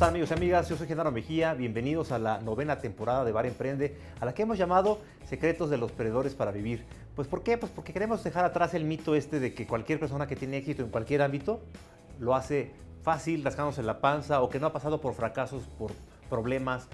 están amigos y amigas? Yo soy Genaro Mejía, bienvenidos a la novena temporada de Bar Emprende, a la que hemos llamado Secretos de los Perdedores para Vivir. Pues ¿por qué? Pues porque queremos dejar atrás el mito este de que cualquier persona que tiene éxito en cualquier ámbito lo hace fácil, rascándose la panza, o que no ha pasado por fracasos, por problemas,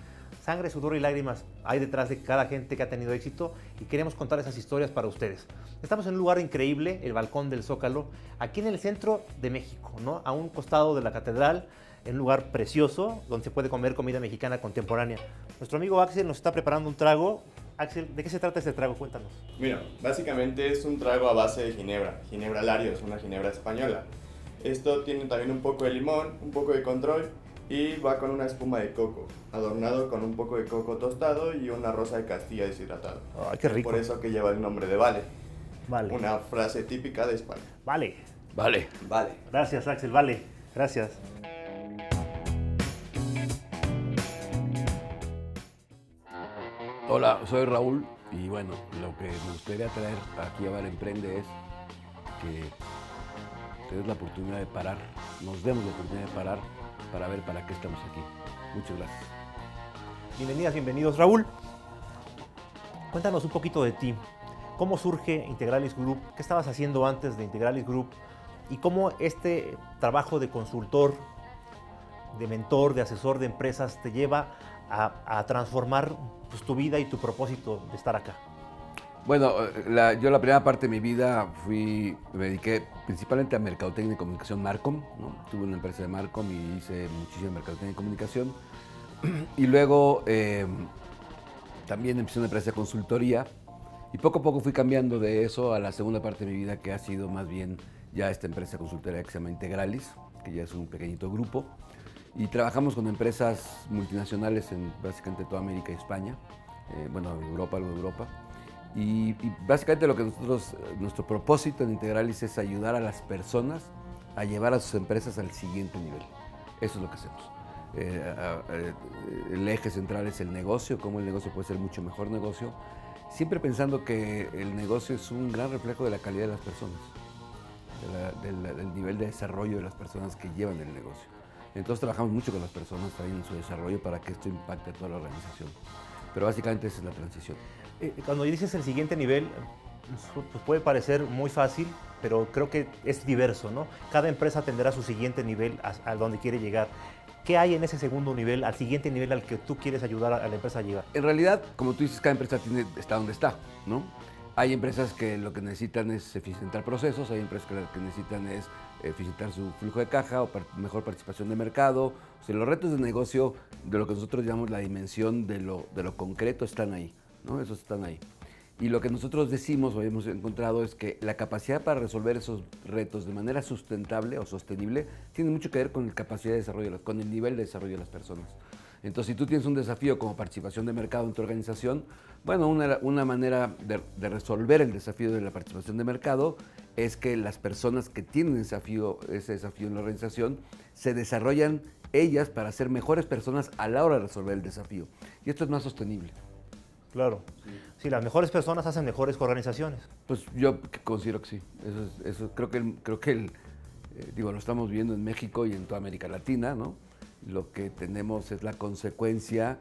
sangre, sudor y lágrimas hay detrás de cada gente que ha tenido éxito y queremos contar esas historias para ustedes. Estamos en un lugar increíble, el Balcón del Zócalo, aquí en el centro de México, ¿no? a un costado de la catedral, en un lugar precioso donde se puede comer comida mexicana contemporánea. Nuestro amigo Axel nos está preparando un trago. Axel, ¿de qué se trata este trago? Cuéntanos. Mira, básicamente es un trago a base de ginebra. Ginebra Lario es una ginebra española. Esto tiene también un poco de limón, un poco de control y va con una espuma de coco, adornado con un poco de coco tostado y una rosa de Castilla deshidratado. ¡Ay, qué rico! Por eso que lleva el nombre de Vale. Vale. Una frase típica de España. Vale. Vale. Vale. Gracias, Axel. Vale. Gracias. Hola, soy Raúl y bueno, lo que me gustaría traer aquí a Bar Emprende es que te la oportunidad de parar, nos demos la oportunidad de parar para ver para qué estamos aquí. Muchas gracias. Bienvenidas, bienvenidos. Raúl, cuéntanos un poquito de ti. ¿Cómo surge Integralis Group? ¿Qué estabas haciendo antes de Integralis Group? ¿Y cómo este trabajo de consultor, de mentor, de asesor de empresas te lleva a, a transformar pues, tu vida y tu propósito de estar acá? Bueno, la- yo la primera parte de mi vida fui, me dediqué principalmente a mercadotecnia y comunicación Marcom, ¿no? Tuve una empresa de Marcom y hice muchísima mercadotecnia y comunicación. Y luego eh, también empecé una empresa de consultoría y poco a poco fui cambiando de eso a la segunda parte de mi vida que ha sido más bien ya esta empresa consultoría que se llama Integralis, que ya es un pequeñito grupo. Y trabajamos con empresas multinacionales en básicamente toda América y España, eh, bueno, Europa, algo de Europa. Y, básicamente lo que nosotros, eh, nuestro propósito en Integralis es ayudar a las personas a llevar a sus empresas al siguiente nivel. Eso es lo que hacemos. Eh, a- el eje central es el negocio, cómo el negocio puede ser mucho mejor negocio, siempre pensando que el negocio es un gran reflejo de la calidad de las personas, del nivel de desarrollo de las personas que llevan el negocio. Entonces trabajamos mucho con las personas también en su desarrollo para que esto impacte a toda la organización. Pero básicamente esa es la transición. Eh, Cuando dices el siguiente nivel, pues puede parecer muy fácil, pero creo que es diverso, ¿no? Cada empresa tendrá su siguiente nivel a, a donde quiere llegar. ¿Qué hay en ese segundo nivel, al siguiente nivel al que tú quieres ayudar a, a la empresa a llegar? En realidad, como tú dices, cada empresa tiene, está donde está, ¿no? Hay empresas que lo que necesitan es eficientar procesos, hay empresas que lo que necesitan es eficientar su flujo de caja o mejor participación de mercado. Los retos de negocio, de lo que nosotros llamamos la dimensión de lo, de lo concreto, están ahí, ¿no? Esos están ahí. Y lo que nosotros decimos o hemos encontrado es que la capacidad para resolver esos retos de manera sustentable o sostenible tiene mucho que ver con la capacidad de desarrollo, con el nivel de desarrollo de las personas. Entonces, si tú tienes un desafío como participación de mercado en tu organización, bueno, una, una manera de, de resolver el desafío de la participación de mercado es que las personas que tienen desafío, ese desafío en la organización se desarrollan ellas para ser mejores personas a la hora de resolver el desafío. Y esto es más sostenible. Claro. Sí, las mejores personas hacen mejores organizaciones. Pues yo considero que sí. Eso, es- eso creo que, el- creo que el, eh, digo, lo estamos viendo en México y en toda América Latina, ¿no? Lo que tenemos es la consecuencia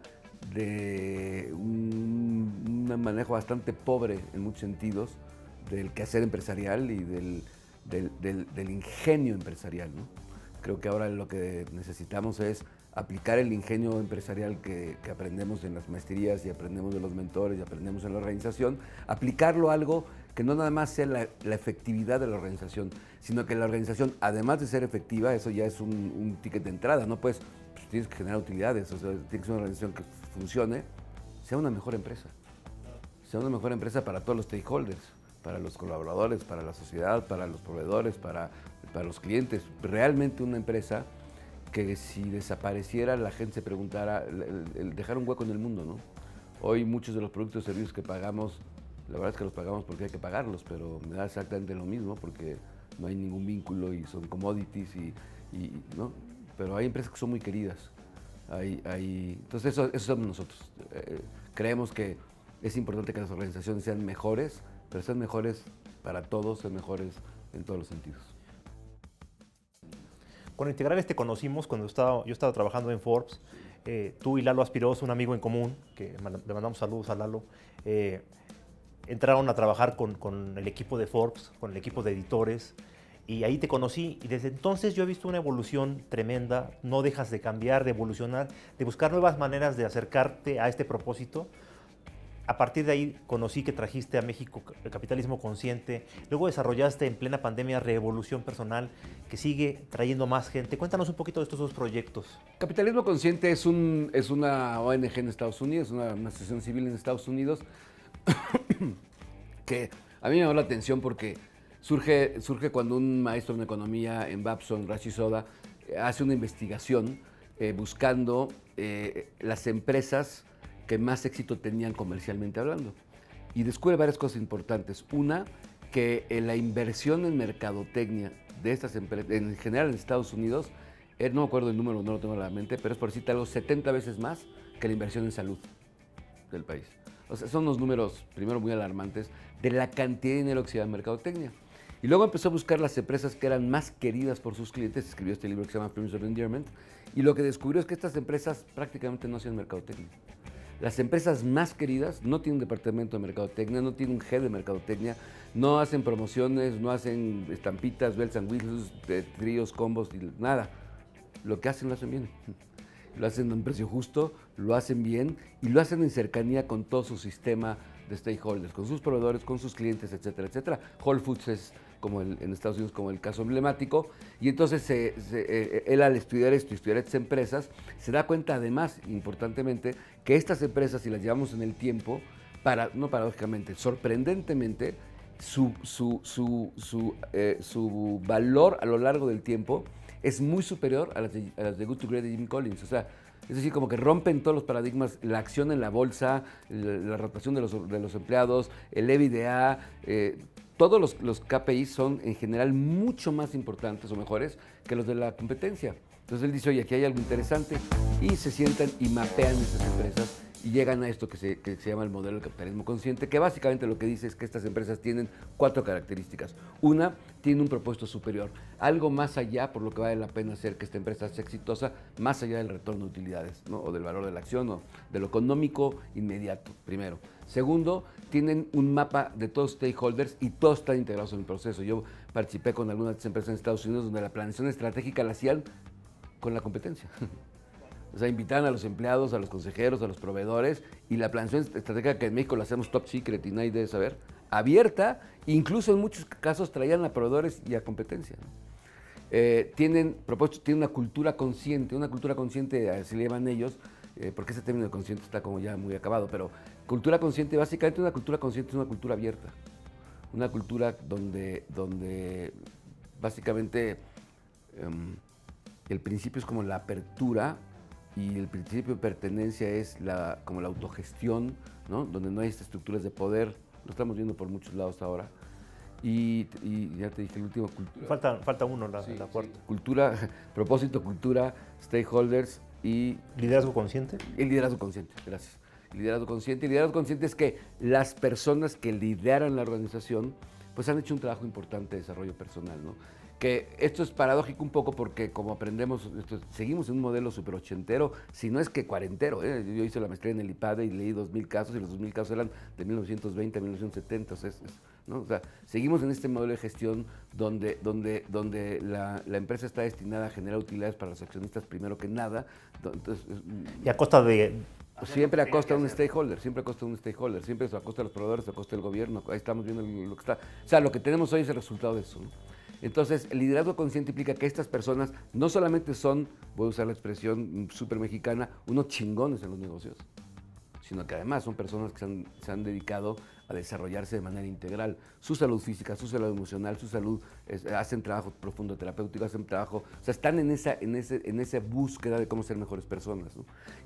de un, manejo bastante pobre en muchos sentidos del quehacer empresarial y del, ingenio empresarial. Creo que ahora lo que necesitamos es aplicar el ingenio empresarial que, que aprendemos en las maestrías y aprendemos de los mentores y aprendemos en la organización, aplicarlo a algo que no nada más sea la, la efectividad de la organización, sino que la organización, además de ser efectiva, eso ya es un, ticket de entrada, no pues, pues tienes que generar utilidades, o sea, tiene que ser una organización que funcione, sea una mejor empresa, sea una mejor empresa para todos los stakeholders, para los colaboradores, para la sociedad, para los proveedores, para, para los clientes. Realmente una empresa que si desapareciera la gente se preguntara, dejar un hueco en el mundo, ¿no? Hoy muchos de los productos y servicios que pagamos, la verdad es que los pagamos porque hay que pagarlos, pero me da exactamente lo mismo porque no hay ningún vínculo y son commodities y, ¿no? Pero hay empresas que son muy queridas. Hay, entonces eso, eso somos nosotros. Eh, creemos que es importante que las organizaciones sean mejores, pero sean mejores para todos, sean mejores en todos los sentidos. con Integrales te conocimos cuando estaba, yo estaba trabajando en Forbes. Eh, tú y Lalo Aspiroso, un amigo en común, que le mandamos saludos a Lalo, eh, entraron a trabajar con, con, el equipo de Forbes, con el equipo de editores, y ahí te conocí. Y desde entonces yo he visto una evolución tremenda, no dejas de cambiar, de evolucionar, de buscar nuevas maneras de acercarte a este propósito a partir de ahí conocí que trajiste a México el capitalismo consciente, luego desarrollaste en plena pandemia Revolución Personal, que sigue trayendo más gente. Cuéntanos un poquito de estos dos proyectos. Capitalismo Consciente es, un, una ONG en Estados Unidos, una, asociación civil en Estados Unidos, que a mí me llamó la atención porque surge, surge cuando un maestro en economía en Babson, Rashi Soda, hace una investigación eh, buscando eh, las empresas que más éxito tenían comercialmente hablando. Y descubre varias cosas importantes. Una, que eh, la inversión en mercadotecnia de estas empresas, en general en Estados Unidos, eh, no me acuerdo el número, no lo tengo en la mente, pero es por decirte algo, 70 veces más que la inversión en salud del país. O sea, son unos números, primero, muy alarmantes de la cantidad de dinero que se da en mercadotecnia. Y luego empezó a buscar las empresas que eran más queridas por sus clientes, escribió este libro que se llama Premiums of Endearment, y lo que descubrió es que estas empresas prácticamente no hacían mercadotecnia. Las empresas más queridas no tienen un departamento de mercadotecnia, no tienen un head de mercadotecnia, no hacen promociones, no hacen estampitas, bells and whistles, tríos, combos, nada. Lo que hacen lo hacen bien. Lo hacen a un precio justo, lo hacen bien y lo hacen en cercanía con todo su sistema de stakeholders, con sus proveedores, con sus clientes, etcétera, etcétera. Whole Foods es como en Estados Unidos como el caso emblemático, y entonces eh, él al estudiar esto estudiar estas empresas, se da cuenta además, importantemente, que estas empresas, si las llevamos en el tiempo, para, no paradójicamente, sorprendentemente, su, su, su, su, eh, su valor a lo largo del tiempo es muy superior a las de, a las de Good to Great de Jim Collins. O sea, es decir, como que rompen todos los paradigmas, la acción en la bolsa, la, rotación de los, de los, empleados, el EBITDA, eh, todos los, los KPIs son en general mucho más importantes o mejores que los de la competencia. Entonces él dice, oye, aquí hay algo interesante y se sientan y mapean esas empresas y llegan a esto que se, llama el modelo del capitalismo consciente, que básicamente lo que dice es que estas empresas tienen cuatro características. Una, tiene un propósito superior, algo más allá por lo que vale la pena hacer que esta empresa sea exitosa, más allá del retorno de utilidades, o del valor de la acción, o de lo económico inmediato, primero. Segundo, tienen un mapa de todos los stakeholders y todos están integrados en el proceso. Yo participé con algunas empresas en Estados Unidos donde la planeación estratégica la hacían con la competencia. O sea, invitan a los empleados, a los consejeros, a los proveedores y la planeación estratégica que en México la hacemos top secret y nadie debe saber, abierta, incluso en muchos casos traían a proveedores y a competencia. Eh, tienen, propuesto, tienen una cultura consciente, una cultura consciente, así le llaman ellos, eh, porque ese término de consciente está como ya muy acabado, pero cultura consciente, básicamente una cultura consciente es una cultura abierta, una cultura donde, donde básicamente em, el principio es como la apertura y el principio de pertenencia es la, como la autogestión, ¿no? donde no hay estructuras de poder, lo estamos viendo por muchos lados ahora. Y, ya te dije el último, cultura. Falta, falta uno, la, la cuarta. Cultura, propósito, cultura, stakeholders y... ¿Liderazgo consciente? El liderazgo consciente, gracias. Liderazgo consciente. El liderazgo consciente es que las personas que lideran la organización pues han hecho un trabajo importante de desarrollo personal, ¿no? Que esto es paradójico un poco porque como aprendemos, seguimos en un modelo super ochentero, si no es que cuarentero. ¿eh? Yo hice la maestría en el IPADE y leí 2.000 casos y los 2.000 casos eran de 1920 a 1970. O sea, ¿no? o sea, seguimos en este modelo de gestión donde, donde, donde la, la, empresa está destinada a generar utilidades para los accionistas primero que nada. Entonces, y a costa de... Siempre a costa de un stakeholder, siempre a costa de un stakeholder, siempre a costa de los proveedores, a costa del gobierno. Ahí estamos viendo lo que está. O sea, lo que tenemos hoy es el resultado de eso. Entonces, el liderazgo consciente implica que estas personas no solamente son, voy a usar la expresión súper mexicana, unos chingones en los negocios, sino que además son personas que se han, dedicado a desarrollarse de manera integral. Su salud física, su salud emocional, su salud, hacen trabajo profundo terapéutico, hacen trabajo, o sea, están en esa, en ese, en esa búsqueda de cómo ser mejores personas.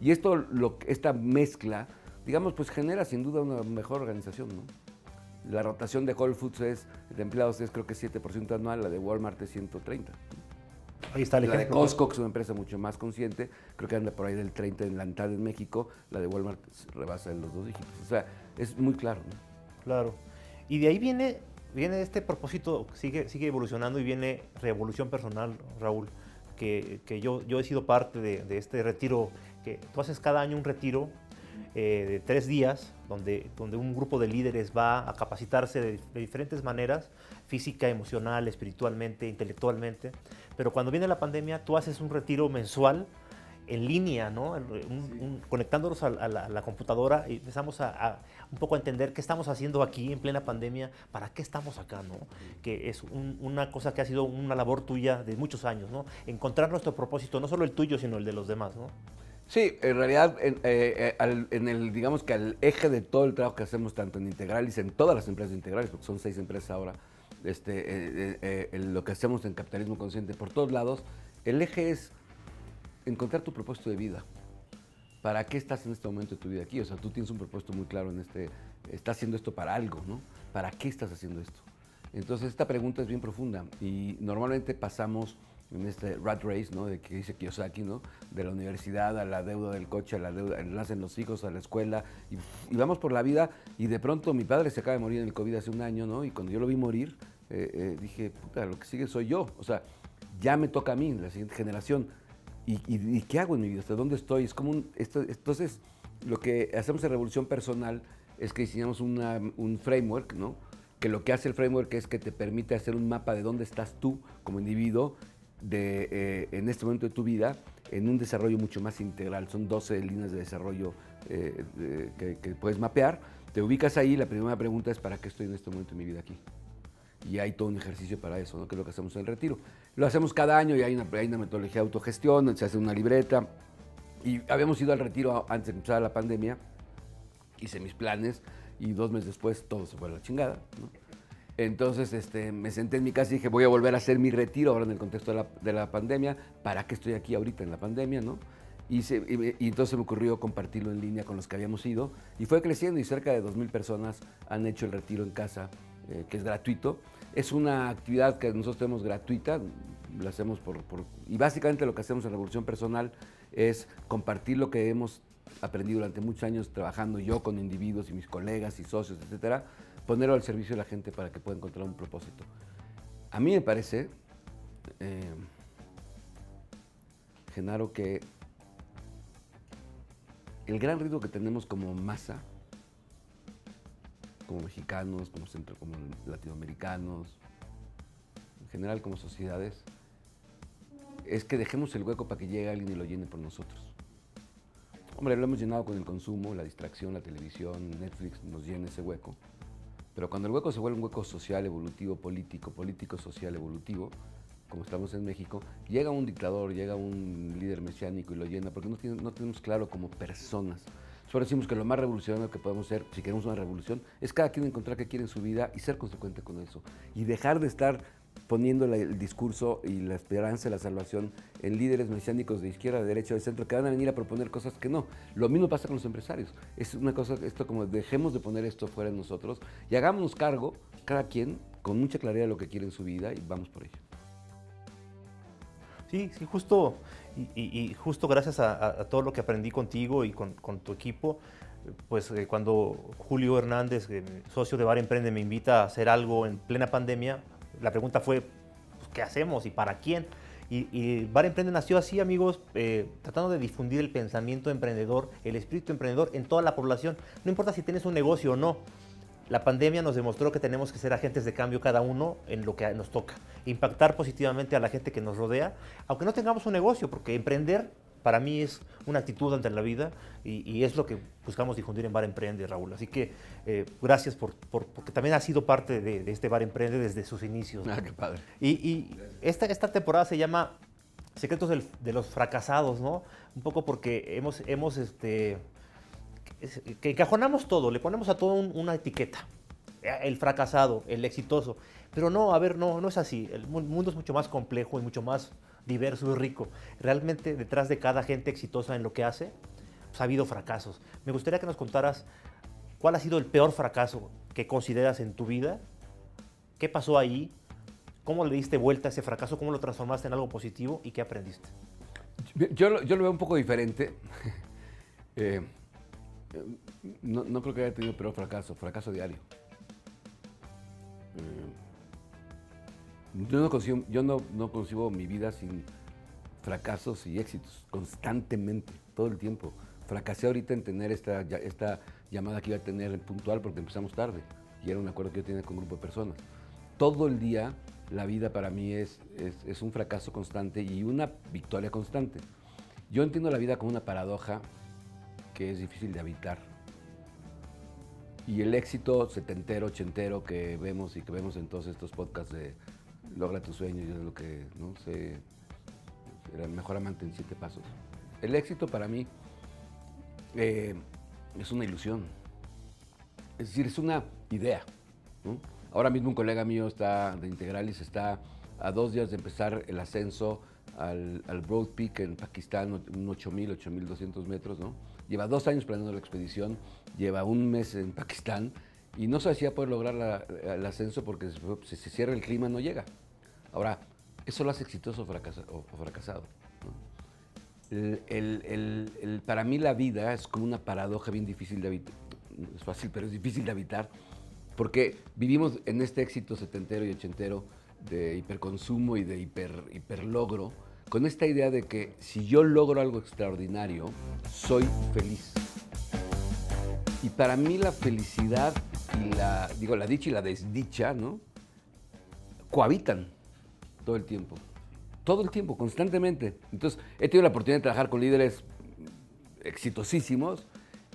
Y esto, esta mezcla, digamos, pues genera sin duda una mejor organización. ¿no? La rotación de Whole Foods es, de empleados es creo que 7% anual, la de Walmart es 130. Ahí está el la de Costco, que es una empresa mucho más consciente, creo que anda por ahí del 30 en la mitad en México, la de Walmart rebasa en los dos dígitos. O sea, es muy claro. Claro. Y de ahí viene, viene este propósito, sigue, sigue evolucionando y viene revolución personal, Raúl, que, que yo, yo he sido parte de, de este retiro, que tú haces cada año un retiro eh, de tres días, donde, donde un grupo de líderes va a capacitarse de, de, diferentes maneras, física, emocional, espiritualmente, intelectualmente. Pero cuando viene la pandemia, tú haces un retiro mensual en línea, ¿no? Un, un, conectándonos a, a, la, a, la, computadora y empezamos a, a, un poco a entender qué estamos haciendo aquí en plena pandemia, para qué estamos acá, ¿no? Que es un, una cosa que ha sido una labor tuya de muchos años, ¿no? Encontrar nuestro propósito, no solo el tuyo, sino el de los demás, ¿no? Sí, en realidad, en, eh, eh, al, en, el, digamos que al eje de todo el trabajo que hacemos, tanto en Integralis, en todas las empresas integrales, porque son seis empresas ahora, este, eh, lo que hacemos en capitalismo consciente por todos lados, el eje es encontrar tu propósito de vida. ¿Para qué estás en este momento de tu vida aquí? O sea, tú tienes un propósito muy claro en este, estás haciendo esto para algo, ¿no? ¿Para qué estás haciendo esto? Entonces, esta pregunta es bien profunda y normalmente pasamos en este rat race, ¿no? De que dice Kiyosaki, ¿no? De la universidad a la deuda del coche, a la deuda, nacen los hijos, a la escuela, y, y, vamos por la vida, y de pronto mi padre se acaba de morir en el COVID hace un año, ¿no? Y cuando yo lo vi morir, eh, eh, dije, puta, lo que sigue soy yo, o sea, ya me toca a mí, la siguiente generación, ¿y, y, y qué hago en mi vida? ¿Hasta dónde estoy? Es como un, esto, entonces, lo que hacemos en Revolución Personal es que diseñamos una, un framework, ¿no? Que lo que hace el framework es que te permite hacer un mapa de dónde estás tú como individuo de, eh, en este momento de tu vida en un desarrollo mucho más integral. Son 12 líneas de desarrollo eh, de, que, que, puedes mapear. Te ubicas ahí, la primera pregunta es ¿para qué estoy en este momento de mi vida aquí? Y hay todo un ejercicio para eso, ¿no? que es lo que hacemos en el retiro. Lo hacemos cada año y hay una, hay una metodología de autogestión, se hace una libreta. Y habíamos ido al retiro antes de empezar la pandemia, hice mis planes y dos meses después todo se fue a la chingada. ¿no? Entonces este, me senté en mi casa y dije, voy a volver a hacer mi retiro ahora en el contexto de la, de la pandemia. ¿Para qué estoy aquí ahorita en la pandemia? ¿no? Y, se, entonces me ocurrió compartirlo en línea con los que habíamos ido. Y fue creciendo y cerca de 2.000 personas han hecho el retiro en casa, eh, que es gratuito. Es una actividad que nosotros tenemos gratuita, la hacemos por, por... Y básicamente lo que hacemos en Revolución Personal es compartir lo que hemos aprendido durante muchos años trabajando yo con individuos y mis colegas y socios, etcétera, ponerlo al servicio de la gente para que pueda encontrar un propósito. A mí me parece, eh, Genaro, que el gran riesgo que tenemos como masa, como mexicanos, como, centro, como latinoamericanos, en general como sociedades, es que dejemos el hueco para que llegue alguien y lo llene por nosotros. Hombre, lo hemos llenado con el consumo, la distracción, la televisión, Netflix nos llena ese hueco. Pero cuando el hueco se vuelve un hueco social, evolutivo, político, político, social, evolutivo, como estamos en México, llega un dictador, llega un líder mesiánico y lo llena, porque no, tenemos claro como personas. Solo decimos que lo más revolucionario que podemos ser, si queremos una revolución, es cada quien encontrar qué quiere en su vida y ser consecuente con eso. Y dejar de estar poniendo el discurso y la esperanza de la salvación en líderes mesiánicos de izquierda, de derecha, de centro, que van a venir a proponer cosas que no. Lo mismo pasa con los empresarios. Es una cosa, esto como dejemos de poner esto fuera de nosotros y hagámonos cargo, cada quien, con mucha claridad de lo que quiere en su vida y vamos por ello. Sí, sí, justo, y, justo gracias a, todo lo que aprendí contigo y con, con tu equipo, pues eh, cuando Julio Hernández, eh, socio de Bar Emprende, me invita a hacer algo en plena pandemia, la pregunta fue, pues, ¿qué hacemos y para quién? Y, y Bar Emprende nació así, amigos, eh, tratando de difundir el pensamiento emprendedor, el espíritu emprendedor en toda la población. No importa si tienes un negocio o no. La pandemia nos demostró que tenemos que ser agentes de cambio cada uno en lo que nos toca. Impactar positivamente a la gente que nos rodea, aunque no tengamos un negocio, porque emprender para mí es una actitud ante la vida y, y, es lo que buscamos difundir en Bar Emprende, Raúl. Así que eh, gracias por, por, porque también has sido parte de, de, este Bar Emprende desde sus inicios. Ah, qué padre. Y, y esta, esta temporada se llama Secretos del, de los Fracasados, ¿no? Un poco porque hemos, hemos este, que encajonamos todo, le ponemos a todo un, una etiqueta. El fracasado, el exitoso. Pero no, a ver, no, no es así. El mundo es mucho más complejo y mucho más diverso y rico. Realmente detrás de cada gente exitosa en lo que hace, pues, ha habido fracasos. Me gustaría que nos contaras cuál ha sido el peor fracaso que consideras en tu vida, qué pasó ahí, cómo le diste vuelta a ese fracaso, cómo lo transformaste en algo positivo y qué aprendiste. Yo, yo lo veo un poco diferente. eh, no, no, creo que haya tenido peor fracaso, fracaso diario. Eh, yo no concibo, yo no, no concibo mi vida sin fracasos y éxitos, constantemente, todo el tiempo. Fracasé ahorita en tener esta, esta llamada que iba a tener puntual porque empezamos tarde y era un acuerdo que yo tenía con un grupo de personas. Todo el día la vida para mí es, es, un fracaso constante y una victoria constante. Yo entiendo la vida como una paradoja que es difícil de habitar. Y el éxito setentero, ochentero que vemos y que vemos en todos estos podcasts de Logra tus sueños, y es lo que, no sé, era el mejor amante en siete pasos. El éxito para mí eh, es una ilusión. Es decir, es una idea. Ahora mismo un colega mío está de Integralis, está a dos días de empezar el ascenso al, Broad Peak en Pakistán, un 8.000, 8.200 metros, ¿no? Lleva dos años planeando la expedición, lleva un mes en Pakistán y no se hacía poder lograr el ascenso porque si se cierra el clima no llega. Ahora, ¿eso lo hace exitoso o, fracasado? para mí la vida es como una paradoja bien difícil de habitar. Es fácil, pero es difícil de habitar porque vivimos en este éxito setentero y ochentero de hiperconsumo y de hiper, hiperlogro, con esta idea de que si yo logro algo extraordinario, soy feliz. Y para mí la felicidad y la, digo, la dicha y la desdicha, ¿no? Cohabitan todo el tiempo. Todo el tiempo, constantemente. Entonces, he tenido la oportunidad de trabajar con líderes exitosísimos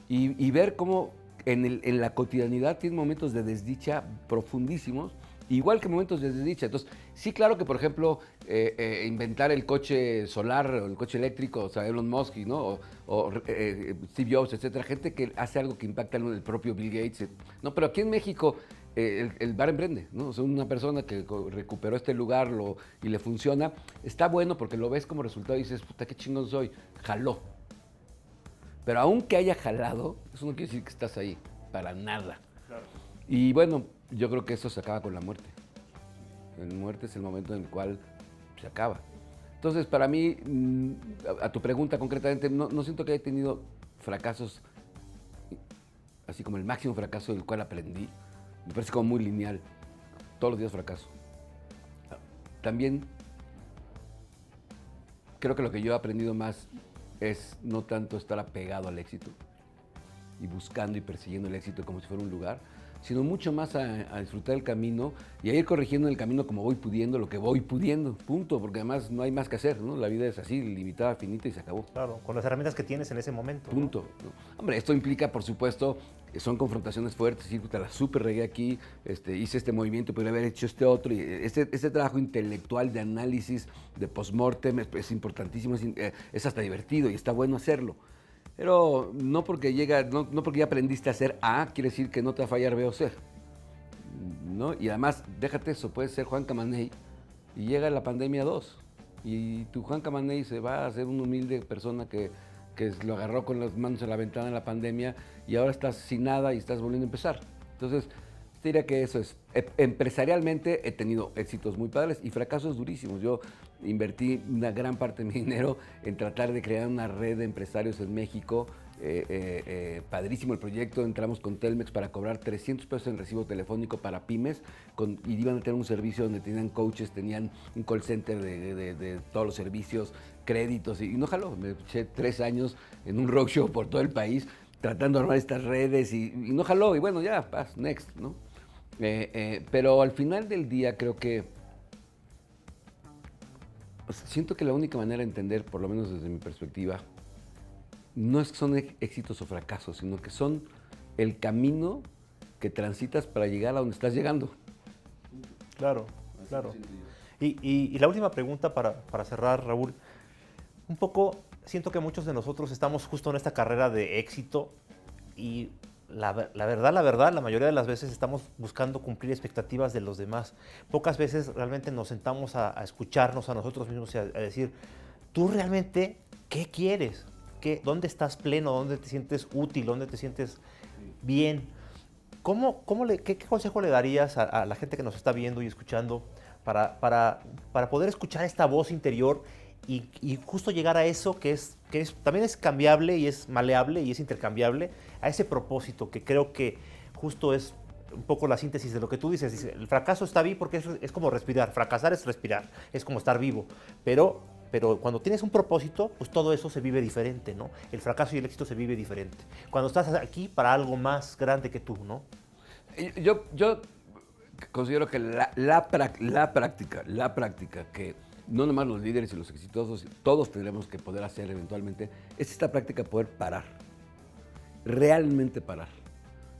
y, ver cómo en, la cotidianidad tiene momentos de desdicha profundísimos, igual que momentos de desdicha. Entonces, sí, claro que, por ejemplo, eh, eh, inventar el coche solar o el coche eléctrico, o sea, Elon Musk, ¿no? O, eh, Steve Jobs, etcétera, gente que hace algo que impacta en el propio Bill Gates. No, pero aquí en México el, bar emprende, ¿no? O sea, una persona que recuperó este lugar lo, y le funciona, está bueno porque lo ves como resultado y dices, puta, qué chingón soy, jaló, pero aunque haya jalado, eso no quiere decir que estás ahí, para nada. Y bueno, yo creo que eso se acaba con la muerte. La muerte es el momento en el cual se acaba. Entonces, para mí, mm, a, tu pregunta concretamente, no, siento que haya tenido fracasos, así como el máximo fracaso del cual aprendí. Me parece como muy lineal. Todos los días fracaso. También creo que lo que yo he aprendido más es no tanto estar apegado al éxito y buscando y persiguiendo el éxito como si fuera un lugar, sino mucho más a, disfrutar el camino y a ir corrigiendo el camino como voy pudiendo, lo que voy pudiendo, punto, porque además no hay más que hacer, ¿no? La vida es así, limitada, finita y se acabó. Claro, con las herramientas que tienes en ese momento. Punto. Hombre, esto implica, por supuesto, son confrontaciones fuertes, sí, te la super regué aquí, este, hice este movimiento, podría haber hecho este otro, y este, este trabajo intelectual de análisis, de postmortem, es, es importantísimo, es, eh, es hasta divertido y está bueno hacerlo. Pero no porque llega, no, porque ya aprendiste a hacer A, quiere decir que no te va a fallar B o C. ¿no? Y además, déjate eso, puede ser Juan Camaney y llega la pandemia 2. Y tu Juan Camaney se va a ser una humilde persona que, que lo agarró con las manos en la ventana en la pandemia y ahora estás sin nada y estás volviendo a empezar. Entonces, diría que eso es. E, empresarialmente he tenido éxitos muy padres y fracasos durísimos. Yo invertí una gran parte de mi dinero en tratar de crear una red de empresarios en México. Eh, eh, eh, padrísimo el proyecto, entramos con Telmex para cobrar 300 pesos en recibo telefónico para pymes y iban a tener un servicio donde tenían coaches, tenían un call center de, todos los servicios, créditos y, no jaló. Me eché tres años en un roadshow por todo el país tratando de armar estas redes y, y no jaló y bueno, ya, paz, next, ¿no? Eh, eh, pero al final del día creo que siento que la única manera de entender, por lo menos desde mi perspectiva, no es que son éxitos o fracasos, sino que son el camino que transitas para llegar a donde estás llegando. Claro, claro. Y, la última pregunta para, para cerrar, Raúl. Un poco siento que muchos de nosotros estamos justo en esta carrera de éxito y la, verdad, la verdad, la mayoría de las veces estamos buscando cumplir expectativas de los demás. Pocas veces realmente nos sentamos a, escucharnos a nosotros mismos y a, decir, tú realmente, ¿qué quieres? ¿Qué, ¿Dónde estás pleno? ¿Dónde te sientes útil? ¿Dónde te sientes bien? ¿Cómo, cómo qué, consejo le darías a, la gente que nos está viendo y escuchando para, para, para poder escuchar esta voz interior y, y, justo llegar a eso que es que es, también es cambiable y es maleable y es intercambiable, a ese propósito que creo que justo es un poco la síntesis de lo que tú dices. Dice, el fracaso está bien porque es, es como respirar, fracasar es respirar, es como estar vivo, pero pero cuando tienes un propósito, pues todo eso se vive diferente, ¿no? El fracaso y el éxito se vive diferente. Cuando estás aquí para algo más grande que tú, ¿no? Yo, yo considero que la, la, la práctica, la práctica que no nomás los líderes y los exitosos, todos tendremos que poder hacer eventualmente, es esta práctica poder parar, realmente parar.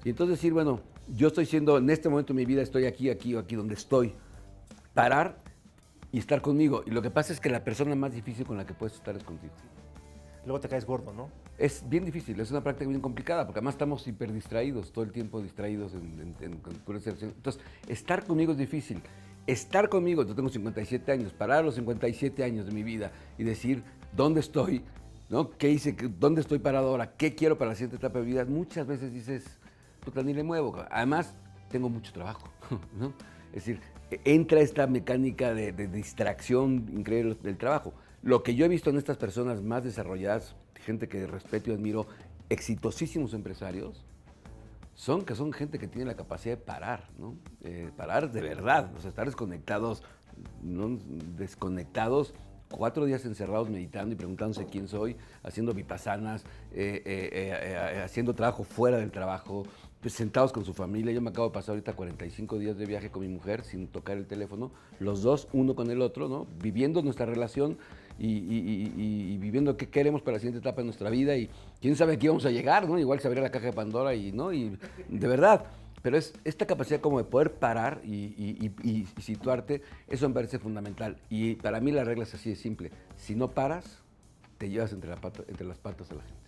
Y entonces decir, bueno, yo estoy siendo, en este momento de mi vida estoy aquí, aquí o aquí donde estoy. Parar y estar conmigo. Y lo que pasa es que la persona más difícil con la que puedes estar es contigo. Luego te caes gordo, ¿no? Es bien difícil, es una práctica bien complicada, porque además estamos hiper distraídos, todo el tiempo distraídos en, en, Entonces, estar conmigo es difícil. Estar conmigo, yo tengo 57 años, parar los 57 años de mi vida y decir, ¿dónde estoy? ¿No? ¿Qué hice? ¿Dónde estoy parado ahora? ¿Qué quiero para la siguiente etapa de vida? Muchas veces dices, puta, ni le muevo. Además, tengo mucho trabajo, ¿no? Es decir, entra esta mecánica de, distracción increíble del trabajo. Lo que yo he visto en estas personas más desarrolladas, gente que respeto y admiro, exitosísimos empresarios, son que son gente que tiene la capacidad de parar, ¿no? Eh, parar de verdad, estar desconectados, desconectados cuatro días encerrados meditando y preguntándose quién soy, haciendo vipasanas, eh, eh, haciendo trabajo fuera del trabajo, pues, sentados con su familia. Yo me acabo de pasar ahorita 45 días de viaje con mi mujer sin tocar el teléfono, los dos, uno con el otro, ¿no? Viviendo nuestra relación y, viviendo qué queremos para la siguiente etapa de nuestra vida y quién sabe qué íbamos a llegar, ¿no? Igual se abriera la caja de Pandora y, ¿no? Y de verdad. Pero es esta capacidad como de poder parar y, situarte, eso me parece fundamental. Y para mí la regla es así de simple. Si no paras, te llevas entre las patas a la gente.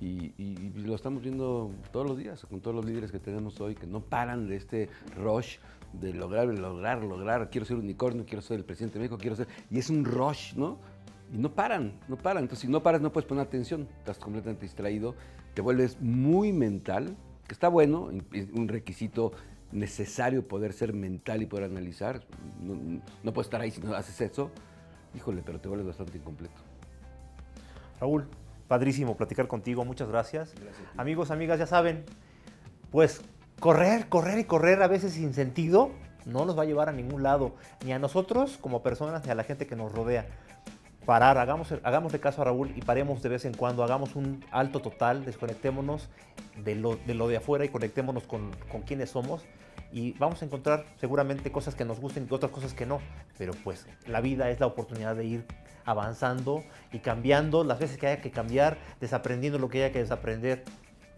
Y, lo estamos viendo todos los días con todos los líderes que tenemos hoy que no paran de este rush de lograr, lograr, lograr. Quiero ser unicornio, quiero ser el presidente de México, quiero ser. Y es un rush, ¿no? Y no paran, no paran. Entonces, si no paras, no puedes poner atención. Estás completamente distraído, te vuelves muy mental, que está bueno, un requisito necesario poder ser mental y poder analizar. No, no puedes estar ahí si no haces eso. Híjole, pero te vuelves bastante incompleto. Raúl, Padrísimo platicar contigo, muchas gracias. Amigos, amigas, ya saben, pues correr, correr y correr a veces sin sentido no nos va a llevar a ningún lado, ni a nosotros como personas, ni a la gente que nos rodea. Parar, hagamos, de caso a Raúl y paremos de vez en cuando, hagamos un alto total, desconectémonos de lo de, lo de afuera y conectémonos con, con quienes somos y vamos a encontrar seguramente cosas que nos gusten y otras cosas que no, pero pues la vida es la oportunidad de ir avanzando y cambiando las veces que haya que cambiar, desaprendiendo lo que haya que desaprender.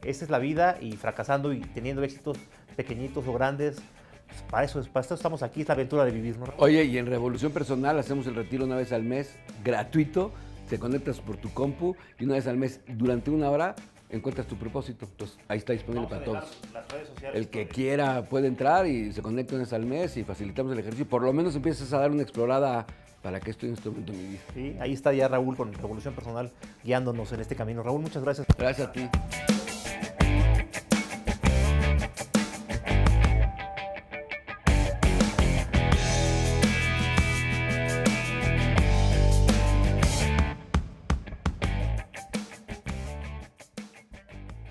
Esa es la vida y fracasando y teniendo éxitos pequeñitos o grandes. Pues, para, eso, para eso estamos aquí, es la aventura de vivir. ¿no? Oye, y en Revolución Personal hacemos el retiro una vez al mes, gratuito. Te conectas por tu compu y una vez al mes, durante una hora, encuentras tu propósito. Entonces, ahí está disponible para todos. el que quiera puede entrar y se conecta una vez al mes y facilitamos el ejercicio. Por lo menos empiezas a dar una explorada para que estoy en este momento de mi vida. Sí, ahí está ya Raúl con Revolución Personal guiándonos en este camino. Raúl, muchas gracias. Gracias a ti.